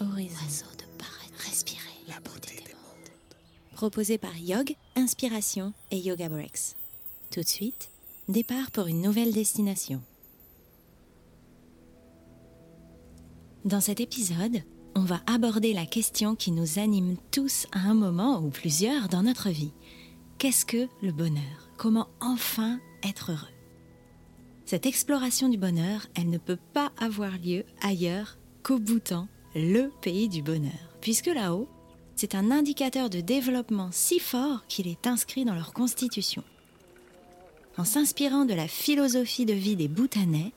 horizon. de paraître, respirer la beauté des mondes. Proposé par Yog, Inspiration et Yoga Breaks. Tout de suite, départ pour une nouvelle destination. Dans cet épisode, on va aborder la question qui nous anime tous à un moment ou plusieurs dans notre vie. Qu'est-ce que le bonheur? Comment enfin être heureux? Cette exploration du bonheur, elle ne peut pas avoir lieu ailleurs qu'au Bhoutan, le pays du bonheur, puisque là-haut, c'est un indicateur de développement si fort qu'il est inscrit dans leur constitution. En s'inspirant de la philosophie de vie des Bhoutanais,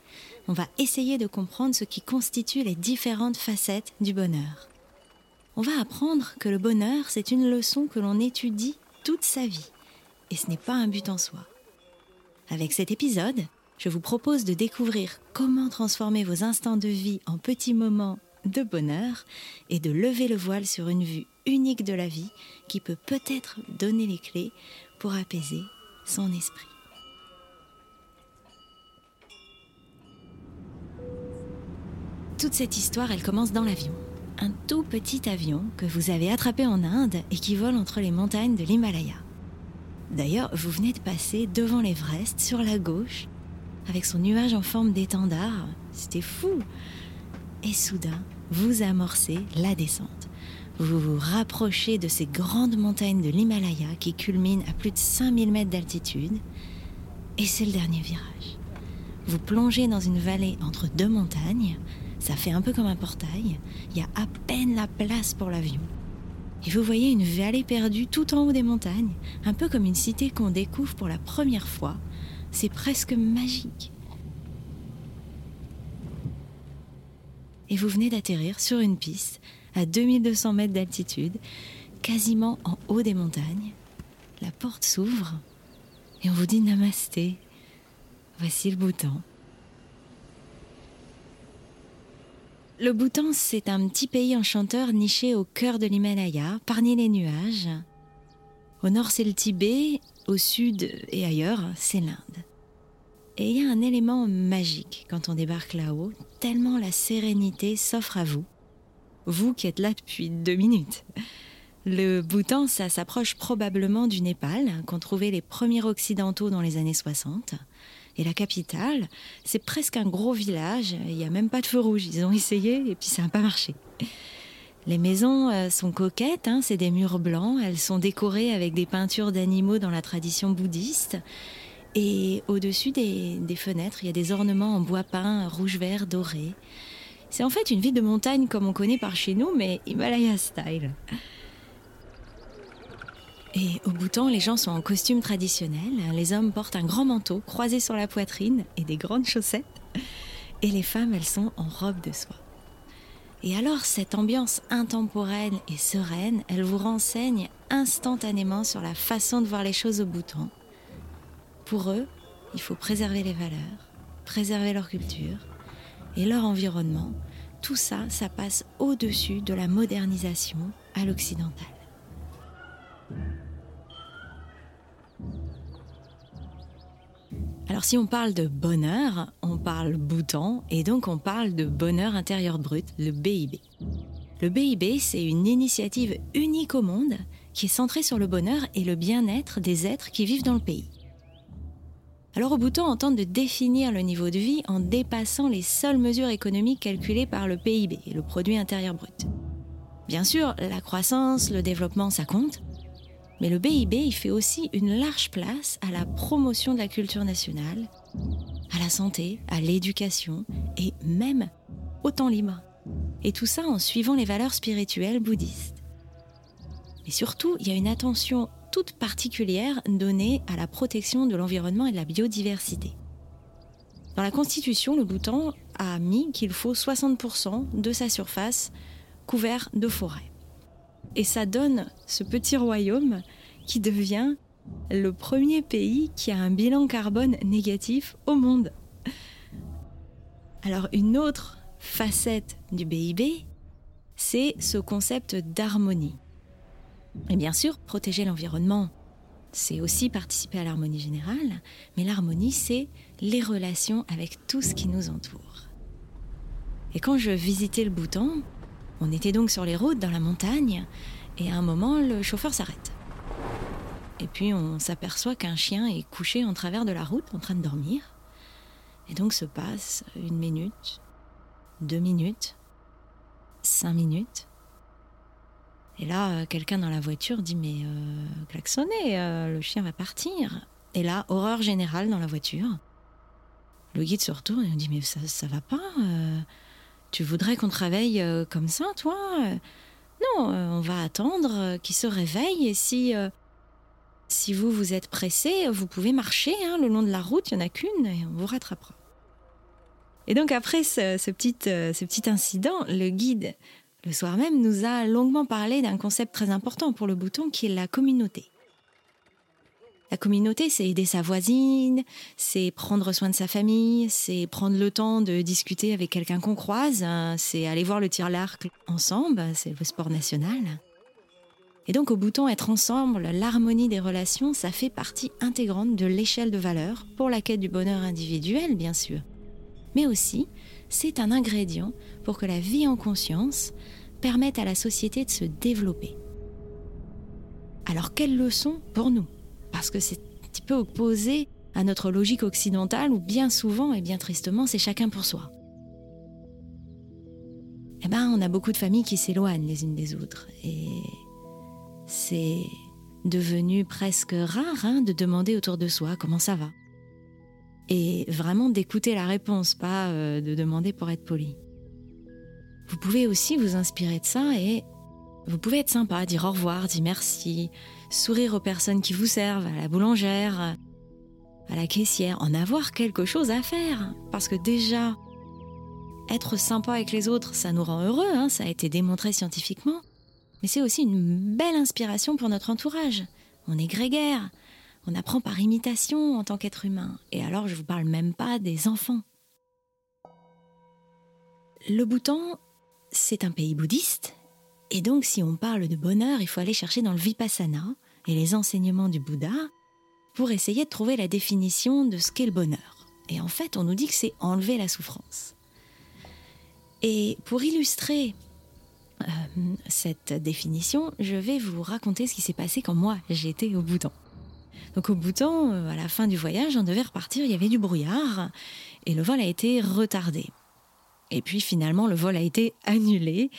on va essayer de comprendre ce qui constitue les différentes facettes du bonheur. On va apprendre que le bonheur, c'est une leçon que l'on étudie toute sa vie, et ce n'est pas un but en soi. Avec cet épisode, je vous propose de découvrir comment transformer vos instants de vie en petits moments de bonheur et de lever le voile sur une vue unique de la vie qui peut peut-être donner les clés pour apaiser son esprit. Toute cette histoire, elle commence dans l'avion. Un tout petit avion que vous avez attrapé en Inde et qui vole entre les montagnes de l'Himalaya. D'ailleurs, vous venez de passer devant l'Everest sur la gauche avec son nuage en forme d'étendard. C'était fou. Et soudain, vous amorcez la descente. Vous vous rapprochez de ces grandes montagnes de l'Himalaya qui culminent à plus de 5000 mètres d'altitude. Et c'est le dernier virage. Vous plongez dans une vallée entre deux montagnes. Ça fait un peu comme un portail. Il y a à peine la place pour l'avion. Et vous voyez une vallée perdue tout en haut des montagnes, un peu comme une cité qu'on découvre pour la première fois. C'est presque magique. Et vous venez d'atterrir sur une piste à 2200 mètres d'altitude, quasiment en haut des montagnes. La porte s'ouvre et on vous dit namasté. Voici le Bhoutan. Le Bhoutan, c'est un petit pays enchanteur niché au cœur de l'Himalaya, parmi les nuages. Au nord, c'est le Tibet, au sud et ailleurs, c'est l'Inde. Et il y a un élément magique quand on débarque là-haut, tellement la sérénité s'offre à vous. Vous qui êtes là depuis deux minutes. Le Bhoutan, ça s'approche probablement du Népal, qu'ont trouvé les premiers occidentaux dans les années 60. Et la capitale, c'est presque un gros village, il n'y a même pas de feu rouge. Ils ont essayé et puis ça n'a pas marché. Les maisons euh, sont coquettes, hein, c'est des murs blancs, elles sont décorées avec des peintures d'animaux dans la tradition bouddhiste. Et au-dessus des, fenêtres, il y a des ornements en bois peint, rouge, vert, doré. C'est en fait une ville de montagne comme on connaît par chez nous, mais Himalaya style. Et au Bhoutan, les gens sont en costume traditionnel. Les hommes portent un grand manteau croisé sur la poitrine et des grandes chaussettes. Et les femmes, elles sont en robe de soie. Et alors, cette ambiance intemporelle et sereine, elle vous renseigne instantanément sur la façon de voir les choses au Bhoutan pour eux, il faut préserver les valeurs, préserver leur culture et leur environnement. Tout ça, ça passe au-dessus de la modernisation à l'occidental. Alors si on parle de bonheur, on parle bouton et donc on parle de bonheur intérieur brut, le BIB. Le BIB, c'est une initiative unique au monde qui est centrée sur le bonheur et le bien-être des êtres qui vivent dans le pays. Alors au bouton, on tente de définir le niveau de vie en dépassant les seules mesures économiques calculées par le PIB, le produit intérieur brut. Bien sûr, la croissance, le développement, ça compte, mais le BIB, il fait aussi une large place à la promotion de la culture nationale, à la santé, à l'éducation et même au temps libre. Et tout ça en suivant les valeurs spirituelles bouddhistes. Mais surtout, il y a une attention toute particulière donnée à la protection de l'environnement et de la biodiversité. Dans la Constitution, le Bhoutan a mis qu'il faut 60% de sa surface couvert de forêt. Et ça donne ce petit royaume qui devient le premier pays qui a un bilan carbone négatif au monde. Alors une autre facette du BIB, c'est ce concept d'harmonie. Et bien sûr, protéger l'environnement, c'est aussi participer à l'harmonie générale, mais l'harmonie, c'est les relations avec tout ce qui nous entoure. Et quand je visitais le Bhoutan, On était donc sur les routes dans la montagne et à un moment le chauffeur s'arrête. Et puis on s'aperçoit qu'un chien est couché en travers de la route en train de dormir. Et donc se passe une minute, deux minutes, cinq minutes. Et là, euh, quelqu'un dans la voiture dit Mais euh, klaxonnez, euh, le chien va partir. Et là, horreur générale dans la voiture. Le guide se retourne et dit Mais ça, ça va pas euh, Tu voudrais qu'on travaille comme ça, toi? Non, on va attendre qu'il se réveille et si. si vous vous êtes pressé, vous pouvez marcher hein, le long de la route, il n'y en a qu'une et on vous rattrapera. Et donc après ce petit incident, le guide, le soir même, nous a longuement parlé d'un concept très important pour le bouton qui est la communauté. La communauté, c'est aider sa voisine, c'est prendre soin de sa famille, c'est prendre le temps de discuter avec quelqu'un qu'on croise, hein, c'est aller voir le tir l'arc ensemble, c'est le sport national. Et donc au bouton être ensemble, l'harmonie des relations, ça fait partie intégrante de l'échelle de valeur pour la quête du bonheur individuel, bien sûr. Mais aussi, c'est un ingrédient pour que la vie en conscience permette à la société de se développer. Alors quelle leçon pour nous? Parce que c'est un petit peu opposé à notre logique occidentale où bien souvent et bien tristement c'est chacun pour soi. Eh ben, on a beaucoup de familles qui s'éloignent les unes des autres et c'est devenu presque rare hein, de demander autour de soi comment ça va. Et vraiment d'écouter la réponse, pas euh, de demander pour être poli. Vous pouvez aussi vous inspirer de ça et vous pouvez être sympa, dire au revoir, dire merci, sourire aux personnes qui vous servent, à la boulangère, à la caissière, en avoir quelque chose à faire. Parce que déjà, être sympa avec les autres, ça nous rend heureux, hein, ça a été démontré scientifiquement. Mais c'est aussi une belle inspiration pour notre entourage. On est grégaire, on apprend par imitation en tant qu'être humain. Et alors, je vous parle même pas des enfants. Le Bhoutan, c'est un pays bouddhiste. Et donc, si on parle de bonheur, il faut aller chercher dans le Vipassana et les enseignements du Bouddha pour essayer de trouver la définition de ce qu'est le bonheur. Et en fait, on nous dit que c'est enlever la souffrance. Et pour illustrer euh, cette définition, je vais vous raconter ce qui s'est passé quand moi j'étais au Bhoutan. Donc au Bhoutan, euh, à la fin du voyage, on devait repartir, il y avait du brouillard et le vol a été retardé. Et puis finalement, le vol a été annulé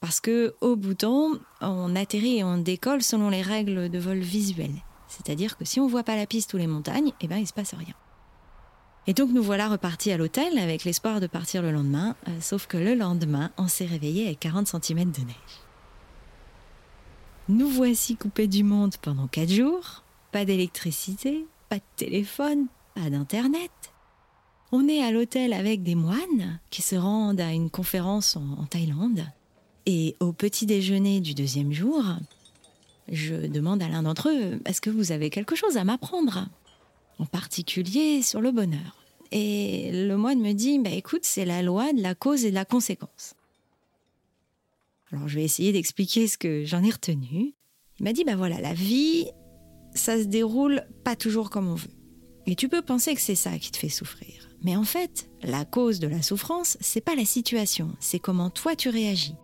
parce que au Bhoutan, on atterrit et on décolle selon les règles de vol visuel. C'est-à-dire que si on voit pas la piste ou les montagnes, eh ben il se passe rien. Et donc nous voilà repartis à l'hôtel avec l'espoir de partir le lendemain, euh, sauf que le lendemain, on s'est réveillé avec 40 cm de neige. Nous voici coupés du monde pendant 4 jours, pas d'électricité, pas de téléphone, pas d'internet. On est à l'hôtel avec des moines qui se rendent à une conférence en, Thaïlande. Et au petit déjeuner du deuxième jour, je demande à l'un d'entre eux, est-ce que vous avez quelque chose à m'apprendre? En particulier sur le bonheur. Et le moine me dit, bah, écoute, c'est la loi de la cause et de la conséquence. Alors je vais essayer d'expliquer ce que j'en ai retenu. Il m'a dit, bah voilà, la vie, ça se déroule pas toujours comme on veut. Et tu peux penser que c'est ça qui te fait souffrir. Mais en fait, la cause de la souffrance, c'est pas la situation, c'est comment toi tu réagis.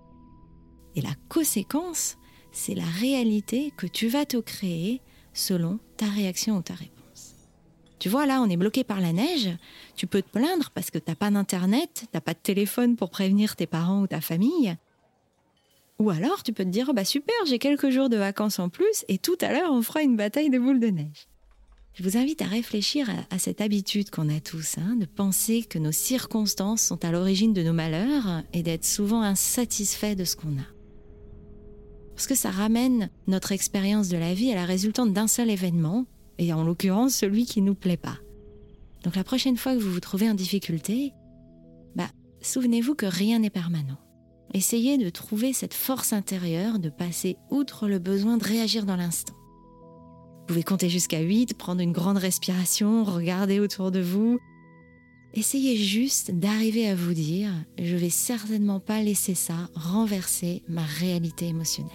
Et la conséquence, c'est la réalité que tu vas te créer selon ta réaction ou ta réponse. Tu vois, là, on est bloqué par la neige. Tu peux te plaindre parce que t'as pas d'internet, t'as pas de téléphone pour prévenir tes parents ou ta famille. Ou alors, tu peux te dire, oh bah super, j'ai quelques jours de vacances en plus et tout à l'heure, on fera une bataille de boules de neige. Je vous invite à réfléchir à, cette habitude qu'on a tous, hein, de penser que nos circonstances sont à l'origine de nos malheurs et d'être souvent insatisfaits de ce qu'on a. Parce que ça ramène notre expérience de la vie à la résultante d'un seul événement, et en l'occurrence celui qui nous plaît pas. Donc la prochaine fois que vous vous trouvez en difficulté, bah, souvenez-vous que rien n'est permanent. Essayez de trouver cette force intérieure de passer outre le besoin de réagir dans l'instant. Vous pouvez compter jusqu'à 8, prendre une grande respiration, regarder autour de vous. Essayez juste d'arriver à vous dire je vais certainement pas laisser ça renverser ma réalité émotionnelle.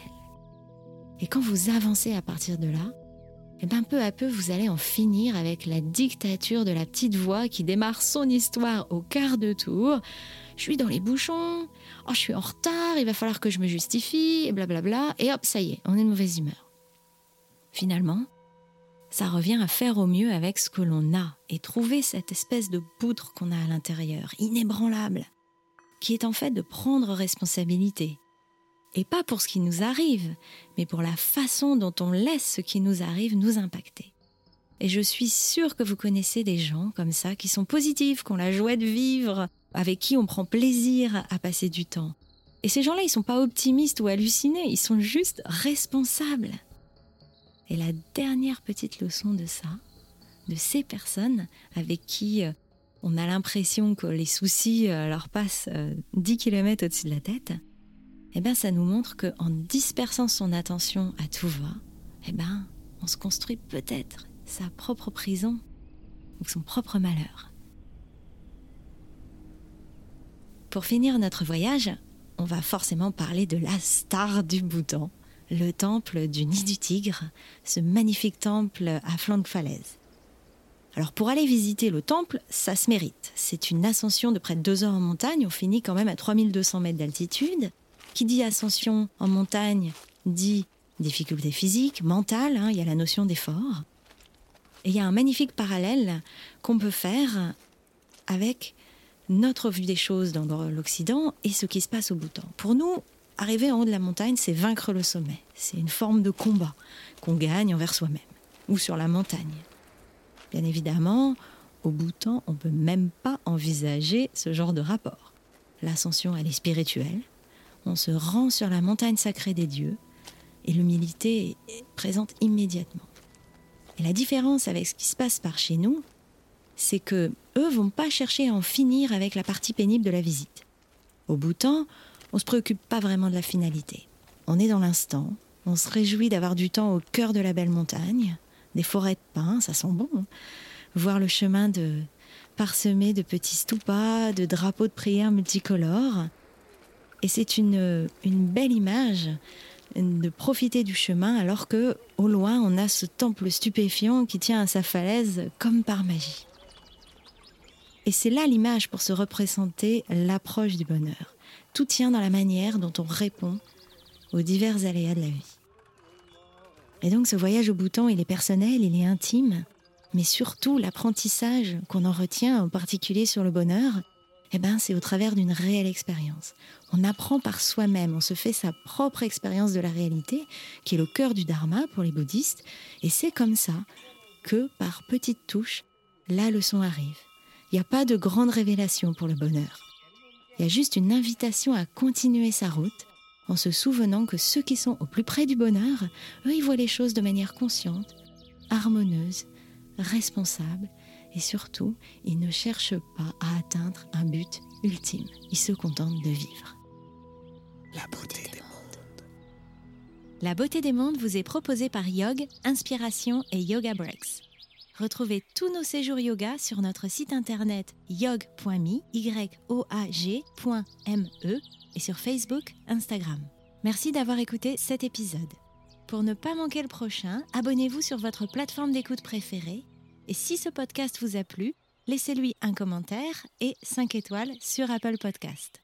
Et quand vous avancez à partir de là, et eh bien peu à peu, vous allez en finir avec la dictature de la petite voix qui démarre son histoire au quart de tour. Je suis dans les bouchons, oh, je suis en retard, il va falloir que je me justifie, et blablabla, et hop, ça y est, on est de mauvaise humeur. Finalement, ça revient à faire au mieux avec ce que l'on a et trouver cette espèce de poutre qu'on a à l'intérieur, inébranlable, qui est en fait de prendre responsabilité, et pas pour ce qui nous arrive, mais pour la façon dont on laisse ce qui nous arrive nous impacter. Et je suis sûre que vous connaissez des gens comme ça qui sont positifs, qui ont la joie de vivre, avec qui on prend plaisir à passer du temps. Et ces gens-là, ils sont pas optimistes ou hallucinés, ils sont juste responsables. Et la dernière petite leçon de ça, de ces personnes avec qui euh, on a l'impression que les soucis euh, leur passent 10 euh, km au-dessus de la tête, eh bien, ça nous montre qu'en dispersant son attention à tout va, eh ben, on se construit peut-être sa propre prison ou son propre malheur. Pour finir notre voyage, on va forcément parler de la star du Bhoutan, le temple du nid du tigre, ce magnifique temple à flanc de falaise. Alors pour aller visiter le temple, ça se mérite. C'est une ascension de près de deux heures en montagne, on finit quand même à 3200 mètres d'altitude. Qui dit ascension en montagne dit difficulté physique, mentale, hein, il y a la notion d'effort. Et il y a un magnifique parallèle qu'on peut faire avec notre vue des choses dans l'Occident et ce qui se passe au Bhoutan. Pour nous, arriver en haut de la montagne, c'est vaincre le sommet. C'est une forme de combat qu'on gagne envers soi-même ou sur la montagne. Bien évidemment, au Bhoutan, on ne peut même pas envisager ce genre de rapport. L'ascension, elle est spirituelle, on se rend sur la montagne sacrée des dieux et l'humilité est présente immédiatement. Et la différence avec ce qui se passe par chez nous, c'est que eux vont pas chercher à en finir avec la partie pénible de la visite. Au bout temps, on se préoccupe pas vraiment de la finalité. On est dans l'instant, on se réjouit d'avoir du temps au cœur de la belle montagne, des forêts de pins, ça sent bon. Hein. Voir le chemin de parsemé de petits stupas, de drapeaux de prière multicolores, et c'est une, une belle image de profiter du chemin alors que au loin on a ce temple stupéfiant qui tient à sa falaise comme par magie. Et c'est là l'image pour se représenter l'approche du bonheur. Tout tient dans la manière dont on répond aux divers aléas de la vie. Et donc ce voyage au bouton, il est personnel, il est intime, mais surtout l'apprentissage qu'on en retient, en particulier sur le bonheur, eh ben, c'est au travers d'une réelle expérience. On apprend par soi-même, on se fait sa propre expérience de la réalité, qui est le cœur du dharma pour les bouddhistes, et c'est comme ça que, par petites touches, la leçon arrive. Il n'y a pas de grande révélation pour le bonheur. Il y a juste une invitation à continuer sa route en se souvenant que ceux qui sont au plus près du bonheur, eux, ils voient les choses de manière consciente, harmoneuse, responsable et surtout, ils ne cherchent pas à atteindre un but ultime. Ils se contentent de vivre. La beauté des mondes. La beauté des mondes vous est proposée par Yog, Inspiration et Yoga Breaks. Retrouvez tous nos séjours yoga sur notre site internet yog.me, et sur Facebook, Instagram. Merci d'avoir écouté cet épisode. Pour ne pas manquer le prochain, abonnez-vous sur votre plateforme d'écoute préférée et si ce podcast vous a plu, laissez-lui un commentaire et 5 étoiles sur Apple Podcast.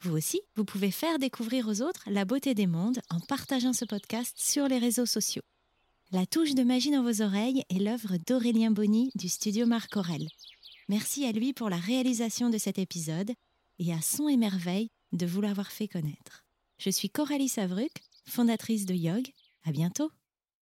Vous aussi, vous pouvez faire découvrir aux autres la beauté des mondes en partageant ce podcast sur les réseaux sociaux. La touche de magie dans vos oreilles est l'œuvre d'Aurélien Bonny du studio Marc Aurel. Merci à lui pour la réalisation de cet épisode et à Son et Merveille de vous l'avoir fait connaître. Je suis Coralie Savruc, fondatrice de Yog. À bientôt!